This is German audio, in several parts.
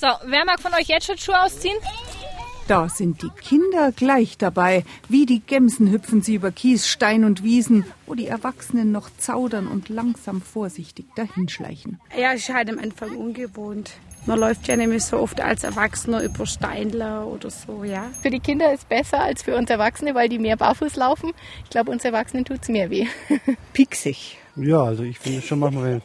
So, wer mag von euch jetzt schon Schuhe ausziehen? Da sind die Kinder gleich dabei. Wie die Gemsen hüpfen sie über Kies, Stein und Wiesen, wo die Erwachsenen noch zaudern und langsam vorsichtig dahinschleichen. Ja, ist halt am Anfang ungewohnt. Man läuft ja nämlich so oft als Erwachsener über Steinler oder so, ja. Für die Kinder ist besser als für uns Erwachsene, weil die mehr barfuß laufen. Ich glaube, uns Erwachsenen tut es mehr weh. Pieksig. Ja, also ich finde es schon manchmal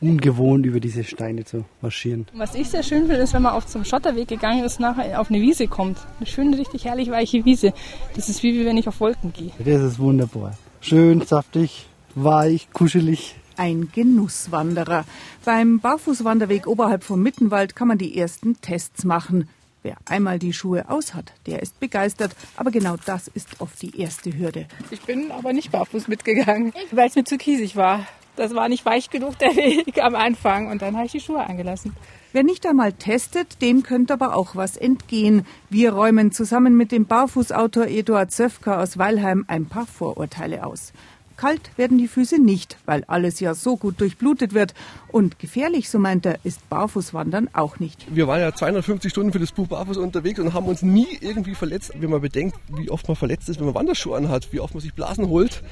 ungewohnt, über diese Steine zu marschieren. Was ich sehr schön finde, ist, wenn man auf zum Schotterweg gegangen ist, nachher auf eine Wiese kommt. Eine schöne, richtig herrlich weiche Wiese. Das ist wie wenn ich auf Wolken gehe. Das ist wunderbar. Schön, saftig, weich, kuschelig. Ein Genusswanderer. Beim Barfußwanderweg oberhalb vom Mittenwald kann man die ersten Tests machen. Wer einmal die Schuhe aus hat, der ist begeistert. Aber genau das ist oft die erste Hürde. Ich bin aber nicht barfuß mitgegangen, weil es mir zu kiesig war. Das war nicht weich genug der Weg am Anfang und dann habe ich die Schuhe angelassen. Wer nicht einmal testet, dem könnte aber auch was entgehen. Wir räumen zusammen mit dem Barfußautor Eduard Söfker aus Weilheim ein paar Vorurteile aus. Kalt werden die Füße nicht, weil alles ja so gut durchblutet wird. Und gefährlich, so meint er, ist Barfußwandern auch nicht. Wir waren ja 250 Stunden für das Buch Barfuß unterwegs und haben uns nie irgendwie verletzt. Wenn man bedenkt, wie oft man verletzt ist, wenn man Wanderschuhe anhat, wie oft man sich Blasen holt,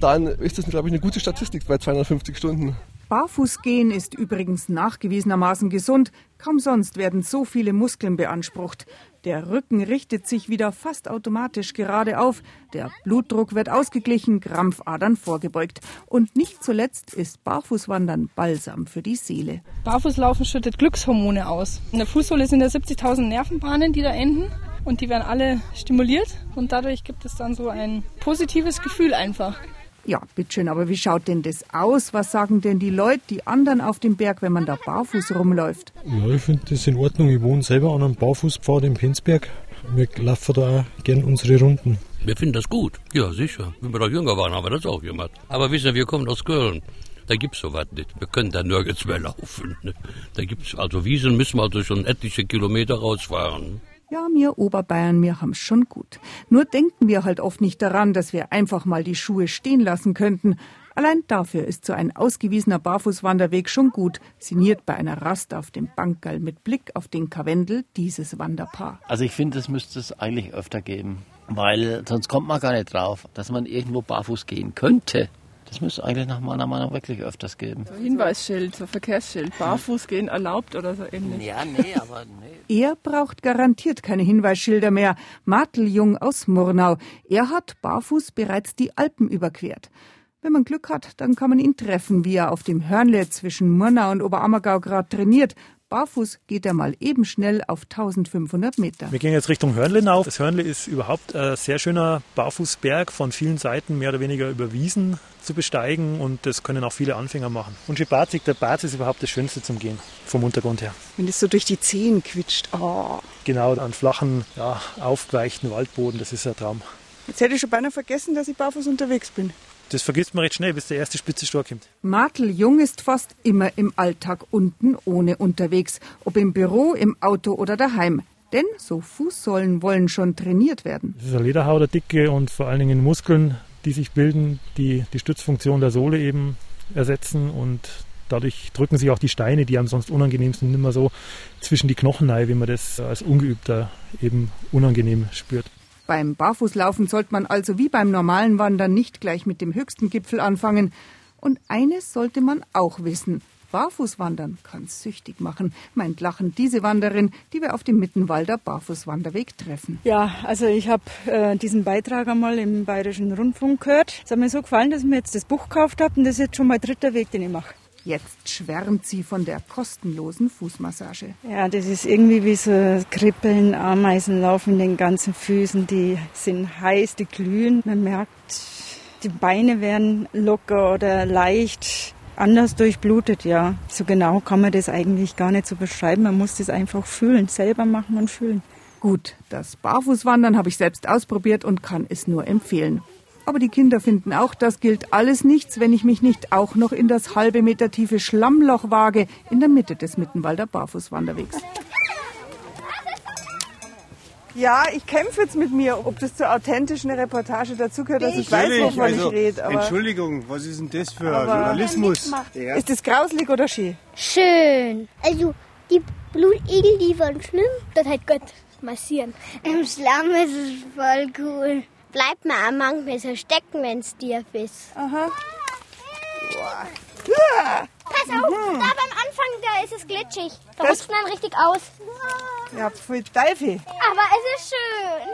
dann ist das, glaube ich, eine gute Statistik bei 250 Stunden. Barfußgehen ist übrigens nachgewiesenermaßen gesund. Kaum sonst werden so viele Muskeln beansprucht. Der Rücken richtet sich wieder fast automatisch gerade auf. Der Blutdruck wird ausgeglichen, Krampfadern vorgebeugt. Und nicht zuletzt ist Barfußwandern Balsam für die Seele. Barfußlaufen schüttet Glückshormone aus. In der Fußsohle sind ja 70.000 Nervenbahnen, die da enden. Und die werden alle stimuliert. Und dadurch gibt es dann so ein positives Gefühl einfach. Ja, bitteschön, aber wie schaut denn das aus? Was sagen denn die Leute, die anderen auf dem Berg, wenn man da barfuß rumläuft? Ja, ich finde das in Ordnung. Ich wohne selber an einem Barfußpfad im Penzberg. Wir laufen da auch gern unsere Runden. Wir finden das gut. Ja, sicher. Wenn wir da jünger waren, haben wir das auch gemacht. Aber wissen Sie, wir kommen aus Köln. Da gibt's sowas nicht. Wir können da nirgends mehr laufen. Ne? Da gibt's also Wiesen, müssen wir also schon etliche Kilometer rausfahren. Ja, mir Oberbayern, wir haben's schon gut. Nur denken wir halt oft nicht daran, dass wir einfach mal die Schuhe stehen lassen könnten. Allein dafür ist so ein ausgewiesener Barfußwanderweg schon gut, signiert bei einer Rast auf dem Bankerl mit Blick auf den Karwendel dieses Wanderpaar. Also ich finde, das müsste es eigentlich öfter geben, weil sonst kommt man gar nicht drauf, dass man irgendwo barfuß gehen könnte. Das müsste eigentlich nach meiner Meinung wirklich öfters geben. So Hinweisschild, so Verkehrsschild, barfuß gehen erlaubt oder so ähnlich. Ja, nee, aber nee. Er braucht garantiert keine Hinweisschilder mehr. Martel Jung aus Murnau. Er hat barfuß bereits die Alpen überquert. Wenn man Glück hat, dann kann man ihn treffen, wie er auf dem Hörnle zwischen Murnau und Oberammergau gerade trainiert. Barfuß geht er mal eben schnell auf 1500 Meter. Wir gehen jetzt Richtung Hörnlenau. Das Hörnle ist überhaupt ein sehr schöner Barfußberg, von vielen Seiten mehr oder weniger über Wiesen zu besteigen und das können auch viele Anfänger machen. Und Schibatzig, der Bad ist überhaupt das Schönste zum Gehen, vom Untergrund her. Wenn es so durch die Zehen quitscht. Oh. Genau, an flachen, ja, aufgeweichten Waldboden, das ist ein Traum. Jetzt hätte ich schon beinahe vergessen, dass ich barfuß unterwegs bin. Das vergisst man recht schnell, bis der erste spitze Stor kommt. Martel Jung ist fast immer im Alltag unten ohne unterwegs, ob im Büro, im Auto oder daheim. Denn so Fußsohlen wollen schon trainiert werden. Das ist eine Lederhaut, eine dicke und vor allen Dingen Muskeln, die sich bilden, die die Stützfunktion der Sohle eben ersetzen und dadurch drücken sich auch die Steine, die einem sonst unangenehm sind, nicht mehr so zwischen die Knochen rein, wie man das als Ungeübter eben unangenehm spürt. Beim Barfußlaufen sollte man also wie beim normalen Wandern nicht gleich mit dem höchsten Gipfel anfangen. Und eines sollte man auch wissen. Barfußwandern kann süchtig machen, meint lachend diese Wanderin, die wir auf dem Mittenwalder Barfußwanderweg treffen. Ja, also ich habe äh, diesen Beitrag einmal im Bayerischen Rundfunk gehört. Es hat mir so gefallen, dass ich mir jetzt das Buch gekauft habe und das ist jetzt schon mein dritter Weg, den ich mache. Jetzt schwärmt sie von der kostenlosen Fußmassage. Ja, das ist irgendwie wie so Kribbeln, Ameisen laufen in den ganzen Füßen, die sind heiß, die glühen. Man merkt, die Beine werden locker oder leicht anders durchblutet, ja. So genau kann man das eigentlich gar nicht so beschreiben. Man muss das einfach fühlen, selber machen und fühlen. Gut, das Barfußwandern habe ich selbst ausprobiert und kann es nur empfehlen. Aber die Kinder finden auch, das gilt alles nichts, wenn ich mich nicht auch noch in das halbe Meter tiefe Schlammloch wage, in der Mitte des Mittenwalder Barfußwanderwegs. Ja, ich kämpfe jetzt mit mir, ob das zur authentischen Reportage dazugehört, dass ich weiß, wovon also, ich rede. Aber Entschuldigung, was ist denn das für Aber- Journalismus? Ja. ist das grauslig oder schön? Schön. Also die Blutegel, die wollen schwimmen. Das hat Gott massieren. Im Schlamm ist es voll cool. Bleibt man am manchmal so stecken, wenn es tief ist. Aha. Pass auf, da beim Anfang, da ist es glitschig. Da rutscht man richtig aus. Ihr habt voll Teufel. Aber es ist schön.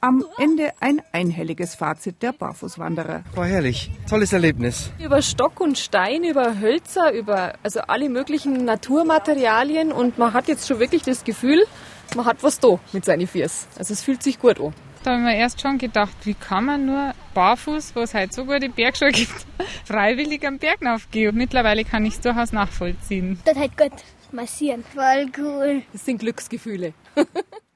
Am Ende ein einhelliges Fazit der Barfußwanderer. War herrlich. Tolles Erlebnis. Über Stock und Stein, über Hölzer, über also alle möglichen Naturmaterialien und man hat jetzt schon wirklich das Gefühl, man hat was da mit seinen Fiers. Also es fühlt sich gut an. Da habe ich mir erst schon gedacht, wie kann man nur barfuß, wo es halt so gute Bergschuhe gibt, freiwillig am Berg aufgehen. Und mittlerweile kann ich es durchaus nachvollziehen. Das hat Gott massieren. Voll cool. Das sind Glücksgefühle.